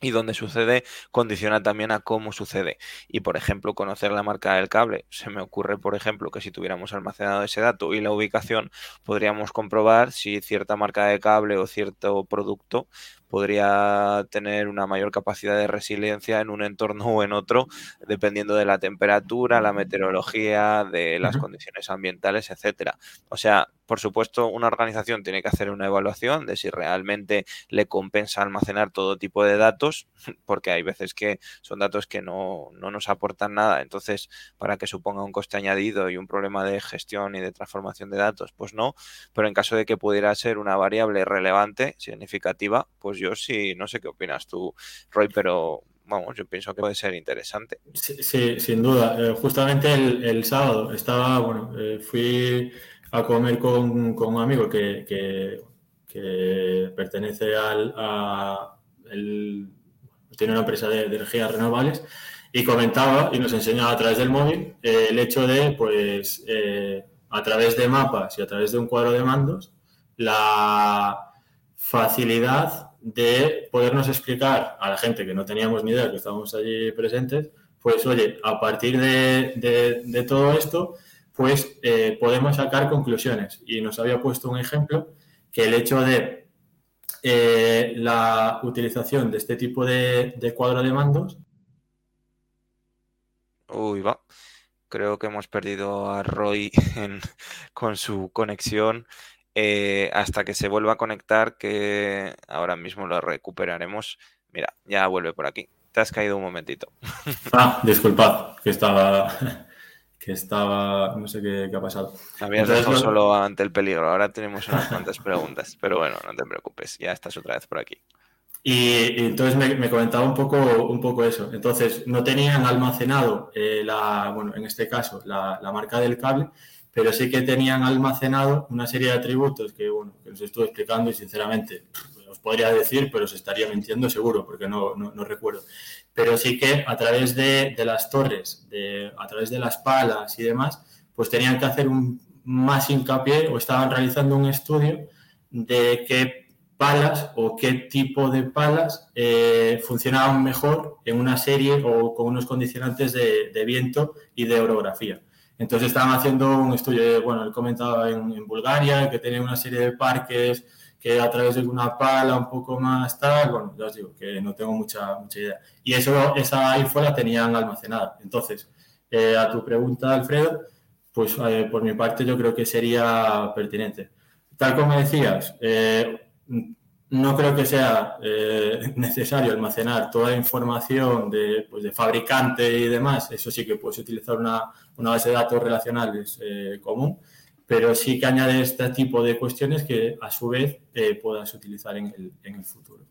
y donde sucede condiciona también a cómo sucede. Y por ejemplo, conocer la marca del cable. Se me ocurre, por ejemplo, que si tuviéramos almacenado ese dato y la ubicación, podríamos comprobar si cierta marca de cable o cierto producto podría tener una mayor capacidad de resiliencia en un entorno o en otro, dependiendo de la temperatura, la meteorología, de las condiciones ambientales, etcétera. O sea, por supuesto, una organización tiene que hacer una evaluación de si realmente le compensa almacenar todo tipo de datos, porque hay veces que son datos que no, no nos aportan nada. Entonces, para que suponga un coste añadido y un problema de gestión y de transformación de datos, pues no. Pero en caso de que pudiera ser una variable relevante, significativa, pues yo sí, no sé qué opinas tú, Roy, pero vamos, yo pienso que puede ser interesante. Sí, sin duda. Eh, justamente el, sábado estaba, bueno, eh, fui a comer con, un amigo que, pertenece al, a, tiene una empresa de, energías renovables y comentaba y nos enseñaba a través del móvil eh, el hecho de, pues, a través de mapas y a través de un cuadro de mandos, la facilidad de podernos explicar a la gente que no teníamos ni idea que estábamos allí presentes, pues oye, a partir de, todo esto, pues eh, podemos sacar conclusiones. Y nos había puesto un ejemplo que el hecho de eh, la utilización de este tipo de, cuadro de mandos. Uy, va. Creo que hemos perdido a Roy con su conexión. Eh, hasta que se vuelva a conectar, que ahora mismo lo recuperaremos. Mira, ya vuelve por aquí. Te has caído un momentito. Ah, disculpad, que estaba, que estaba, no sé qué, ha pasado. Habías dejado solo ante el peligro. Ahora tenemos unas cuantas preguntas, pero bueno, no te preocupes, ya estás otra vez por aquí. Y, entonces me, comentaba un poco, un poco eso. Entonces, no tenían almacenado, eh, la, bueno, en este caso, la, la marca del cable, pero sí que tenían almacenado una serie de atributos que, bueno, que os estuve explicando y sinceramente os podría decir, pero os estaría mintiendo seguro porque no, no, recuerdo. Pero sí que a través de, de las torres, de, a través de las palas y demás, pues tenían que hacer un más hincapié o estaban realizando un estudio de qué palas o qué tipo de palas eh, funcionaban mejor en una serie o con unos condicionantes de, de viento y de orografía. Entonces estaban haciendo un estudio, bueno, él comentaba en, Bulgaria, que tenía una serie de parques que a través de una pala un poco más tal, bueno, ya os digo que no tengo mucha, mucha idea. Y eso, esa info la tenían almacenada. Entonces, eh, a tu pregunta, Alfredo, pues eh, por mi parte yo creo que sería pertinente. Tal como decías, eh, no creo que sea eh, necesario almacenar toda la información de, pues, de, fabricante y demás. Eso sí que puedes utilizar una, base de datos relacionales eh, común, pero sí que añade este tipo de cuestiones que a su vez eh, puedas utilizar en el, en el futuro.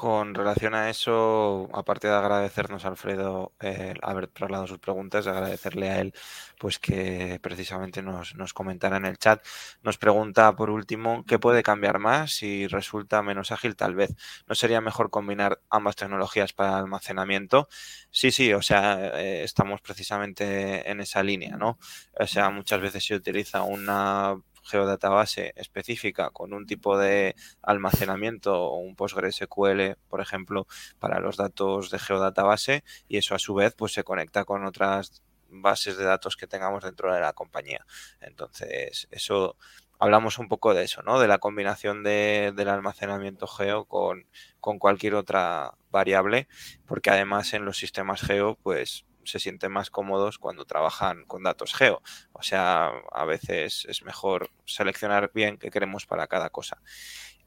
Con relación a eso, aparte de agradecernos a Alfredo haber trasladado sus preguntas, agradecerle a él pues que precisamente nos, nos comentara en el chat. Nos pregunta por último, ¿qué puede cambiar más si resulta menos ágil tal vez? ¿No sería mejor combinar ambas tecnologías para almacenamiento? Sí, sí, o sea, eh, estamos precisamente en esa línea, ¿no? O sea, muchas veces se utiliza una geodatabase específica con un tipo de almacenamiento o un PostgreSQL, por ejemplo, para los datos de geodatabase y eso a su vez pues se conecta con otras bases de datos que tengamos dentro de la compañía. Entonces, eso hablamos un poco de eso, ¿no? De la combinación de, del almacenamiento geo con, con cualquier otra variable, porque además en los sistemas geo, pues se sienten más cómodos cuando trabajan con datos geo. O sea, a veces es mejor seleccionar bien qué queremos para cada cosa.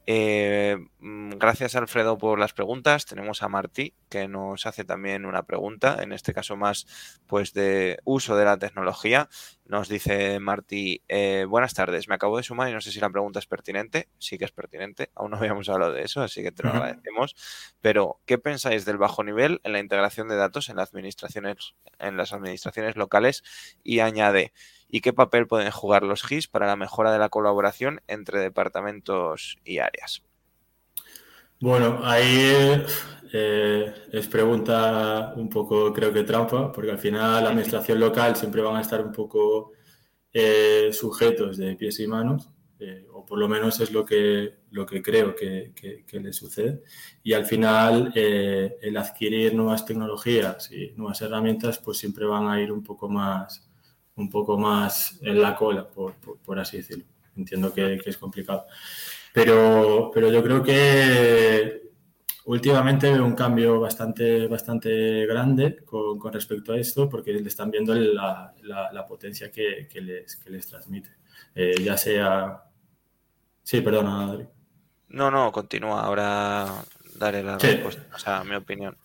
Eh, mm, gracias Alfredo por las preguntas. Tenemos a Martí que nos hace también una pregunta, en este caso más pues de uso de la tecnología. Nos dice Martí, eh, buenas tardes, me acabo de sumar y no sé si la pregunta es pertinente. Sí que es pertinente, aún no habíamos hablado de eso, así que te lo agradecemos. Pero, ¿qué pensáis del bajo nivel en la integración de datos en las administraciones, en las administraciones locales? Y añade, y qué papel pueden jugar los GIS para la mejora de la colaboración entre departamentos y áreas. Bueno, ahí eh, es pregunta un poco, creo que trampa, porque al final la administración local siempre van a estar un poco eh, sujetos de pies y manos, eh, o por lo menos es lo que, lo que creo que, que, le sucede. Y al final el adquirir nuevas tecnologías y nuevas herramientas, pues siempre van a ir un poco más un poco más en la cola, por, por, así decirlo. Entiendo que, es complicado. Pero, pero yo creo que últimamente veo un cambio bastante, bastante grande con, con respecto a esto, porque le están viendo la, la, potencia que, que, les, que les transmite. Eh, ya sea... Sí, perdona, Adri. No, no, continúa. Ahora daré la respuesta, o sea, mi opinión.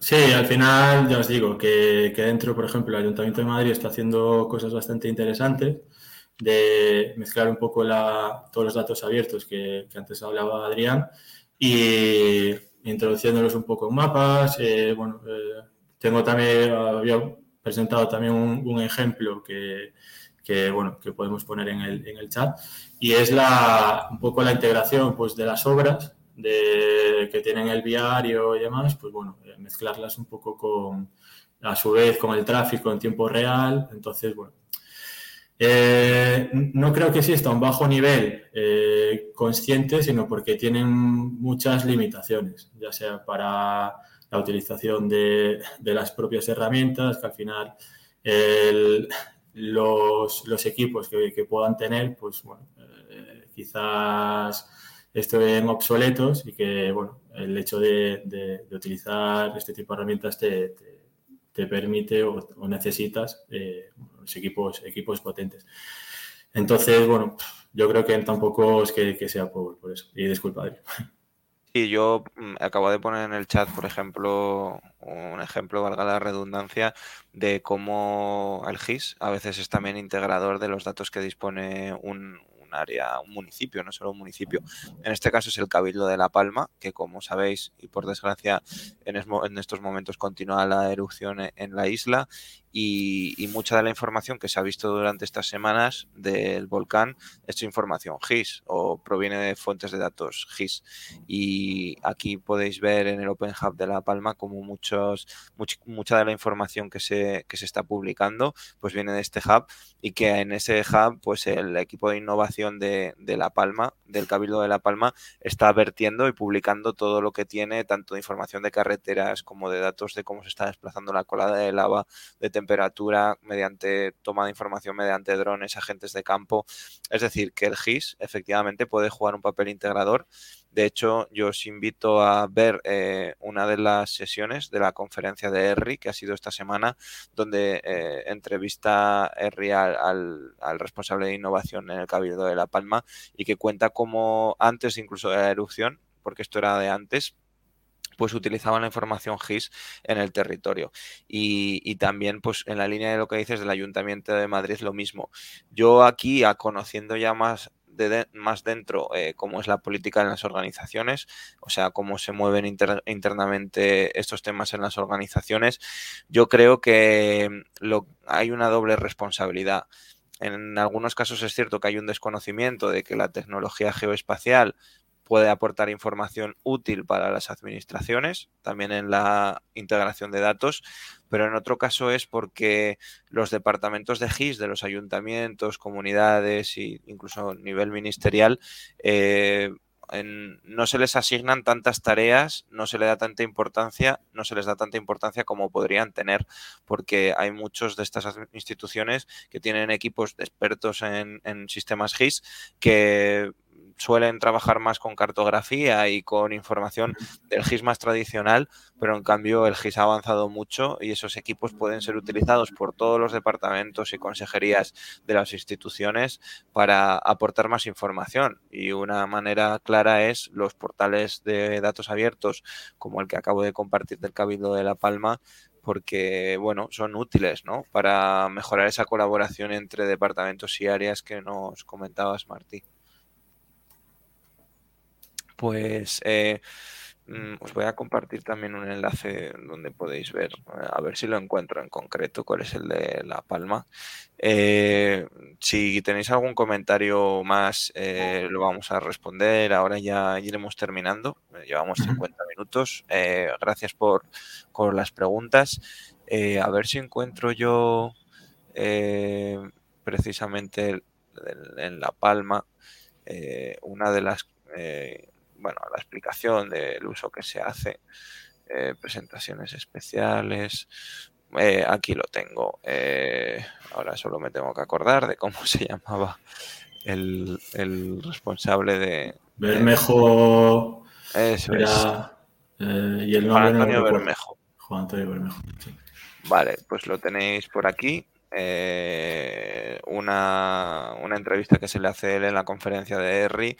Sí, al final ya os digo que, dentro, por ejemplo, el Ayuntamiento de Madrid está haciendo cosas bastante interesantes de mezclar un poco la, todos los datos abiertos que, antes hablaba Adrián y, introduciéndolos un poco en mapas. bueno, tengo también, había presentado también un, ejemplo que, que, bueno, que podemos poner en el, en el chat y es la, un poco la integración pues, de las obras de, que tienen el viario y demás, pues bueno, mezclarlas un poco con, a su vez, con el tráfico en tiempo real. Entonces, bueno, eh, no creo que exista un bajo nivel eh, consciente, sino porque tienen muchas limitaciones, ya sea para la utilización de, las propias herramientas, que al final los, equipos que, puedan tener, pues bueno, eh, quizás estén obsoletos y que bueno, el hecho de, utilizar este tipo de herramientas te, permite o, necesitas equipos, equipos potentes. Entonces, bueno, yo creo que tampoco es que, sea por, eso. Y disculpa, Sí, yo mm, acabo de poner en el chat, por ejemplo, un ejemplo, valga la redundancia, de cómo el GIS a veces es también integrador de los datos que dispone un, área, un municipio, no solo un municipio. En este caso es el Cabildo de La Palma, que como sabéis, y por desgracia en, en estos momentos continúa la erupción en la isla y, mucha de la información que se ha visto durante estas semanas del volcán es información GIS o proviene de fuentes de datos GIS. Y aquí podéis ver en el Open Hub de La Palma como muchos, mucha de la información que se, que se está publicando pues viene de este hub y que en ese hub pues el equipo de innovación de, de La Palma, del Cabildo de La Palma, está vertiendo y publicando todo lo que tiene, tanto de información de carreteras como de datos de cómo se está desplazando la colada de lava, de temperatura, mediante toma de información mediante drones, agentes de campo. Es decir, que el GIS efectivamente puede jugar un papel integrador. De hecho, yo os invito a ver eh, una de las sesiones de la conferencia de ERRI que ha sido esta semana, donde eh, entrevista ERRI al, al, responsable de innovación en el Cabildo de La Palma y que cuenta cómo antes incluso de la erupción, porque esto era de antes, pues utilizaban la información GIS en el territorio. Y, también, pues en la línea de lo que dices del Ayuntamiento de Madrid, lo mismo. Yo aquí, a conociendo ya más de, más dentro eh, cómo es la política en las organizaciones, o sea, cómo se mueven internamente estos temas en las organizaciones, yo creo que lo, hay una doble responsabilidad. En algunos casos es cierto que hay un desconocimiento de que la tecnología geoespacial puede aportar información útil para las administraciones, también en la integración de datos, pero en otro caso es porque los departamentos de GIS de los ayuntamientos, comunidades e incluso nivel ministerial eh, no se les asignan tantas tareas, no se le da tanta importancia, no se les da tanta importancia como podrían tener, porque hay muchos de estas instituciones que tienen equipos de expertos en, en sistemas GIS que suelen trabajar más con cartografía y con información del GIS más tradicional, pero en cambio el GIS ha avanzado mucho y esos equipos pueden ser utilizados por todos los departamentos y consejerías de las instituciones para aportar más información. Y una manera clara es los portales de datos abiertos, como el que acabo de compartir del Cabildo de La Palma, porque bueno, son útiles, ¿no? Para mejorar esa colaboración entre departamentos y áreas que nos comentabas, Martí pues eh, mm, os voy a compartir también un enlace donde podéis ver, eh, a ver si lo encuentro en concreto, cuál es el de La Palma. Eh, si tenéis algún comentario más, lo vamos a responder. Ahora ya iremos terminando. Llevamos 50 minutos. gracias por, las preguntas. a ver si encuentro yo precisamente en La Palma una de las bueno, la explicación del uso que se hace, eh, presentaciones especiales. Eh, aquí lo tengo. Eh, ahora solo me tengo que acordar de cómo se llamaba el, responsable de. Bermejo. Eso es. y el Juan Antonio Bermejo. Juan Antonio Bermejo. Vale, pues lo tenéis por aquí. una, una, entrevista que se le hace él en la conferencia de ERRI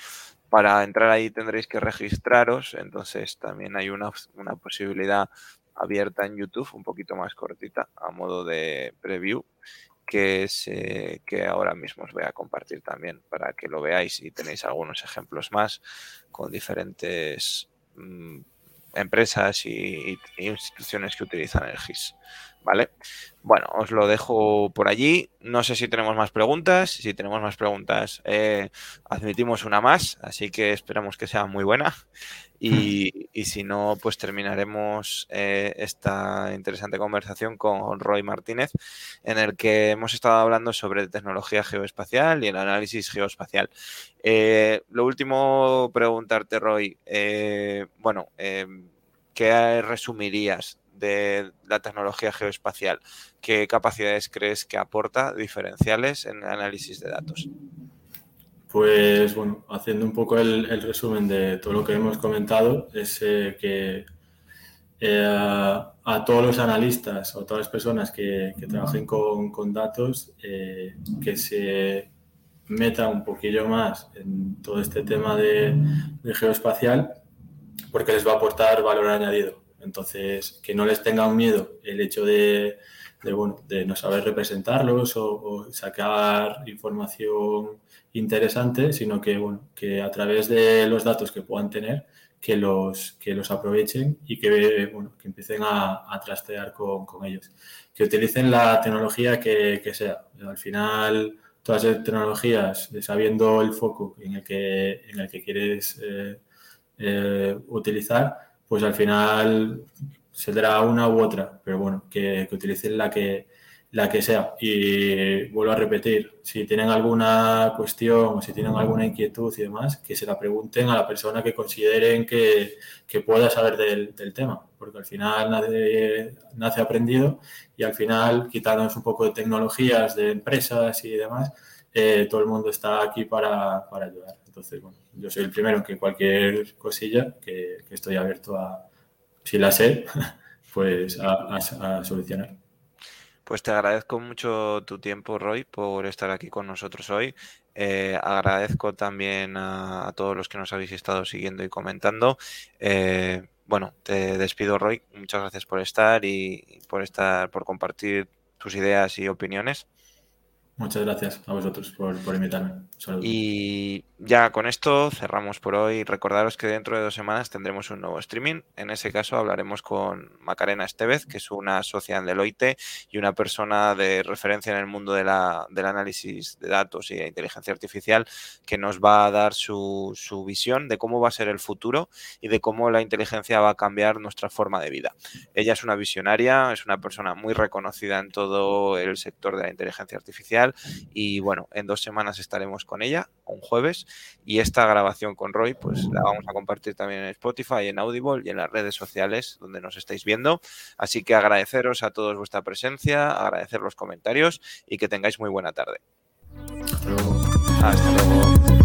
para entrar ahí tendréis que registraros, entonces también hay una, posibilidad abierta en YouTube, un poquito más cortita, a modo de preview, que, es, que ahora mismo os voy a compartir también para que lo veáis y tenéis algunos ejemplos más con diferentes mm, empresas y, instituciones que utilizan el GIS. ¿Vale? Bueno, os lo dejo por allí. No sé si tenemos más preguntas. Si tenemos más preguntas, eh, admitimos una más, así que esperamos que sea muy buena. Y, si no, pues terminaremos eh, esta interesante conversación con Roy Martínez, en el que hemos estado hablando sobre tecnología geoespacial y el análisis geoespacial. Eh, lo último, preguntarte, Roy, bueno, ¿qué resumirías de la tecnología geoespacial, ¿qué capacidades crees que aporta diferenciales en el análisis de datos? Pues bueno, haciendo un poco el, resumen de todo lo que hemos comentado, es eh, que eh, a todos los analistas o todas las personas que, trabajen con, datos, eh, que se meta un poquillo más en todo este tema de geoespacial, porque les va a aportar valor añadido. Entonces, que no les tenga un miedo el hecho de, bueno, de no saber representarlos o, sacar información interesante, sino que, bueno, que a través de los datos que puedan tener, que los, que los aprovechen y que, bueno, que empiecen a, a trastear con, con, ellos. Que utilicen la tecnología que, que, sea. Al final, todas las tecnologías, sabiendo el foco en el que, en el que quieres eh, eh, utilizar, pues al final será una u otra, pero bueno, que, utilicen la que, la que sea. Y vuelvo a repetir, si tienen alguna cuestión o si tienen alguna inquietud y demás, que se la pregunten a la persona que consideren que, pueda saber del, tema, porque al final nace, nace, aprendido y al final, quitándonos un poco de tecnologías, de empresas y demás, eh, todo el mundo está aquí para, para ayudar. Entonces, bueno, yo soy el primero que cualquier cosilla que, estoy abierto a, si la sé, pues a, solucionar. Pues te agradezco mucho tu tiempo, Roy, por estar aquí con nosotros hoy. Eh, agradezco también a, todos los que nos habéis estado siguiendo y comentando. Eh, bueno, te despido, Roy. Muchas gracias por estar y por estar, por compartir tus ideas y opiniones. Muchas gracias a vosotros por, invitarme. Y ya con esto cerramos por hoy. Recordaros que dentro de dos semanas tendremos un nuevo streaming. En ese caso hablaremos con Macarena Estevez, que es una socia en Deloitte y una persona de referencia en el mundo de la, del análisis de datos y de inteligencia artificial, que nos va a dar su, su visión de cómo va a ser el futuro y de cómo la inteligencia va a cambiar nuestra forma de vida. Ella es una visionaria, es una persona muy reconocida en todo el sector de la inteligencia artificial y bueno, en dos semanas estaremos con ella, un jueves, y esta grabación con Roy, pues la vamos a compartir también en Spotify, en Audible y en las redes sociales donde nos estáis viendo. Así que agradeceros a todos vuestra presencia, agradecer los comentarios y que tengáis muy buena tarde. Hasta luego.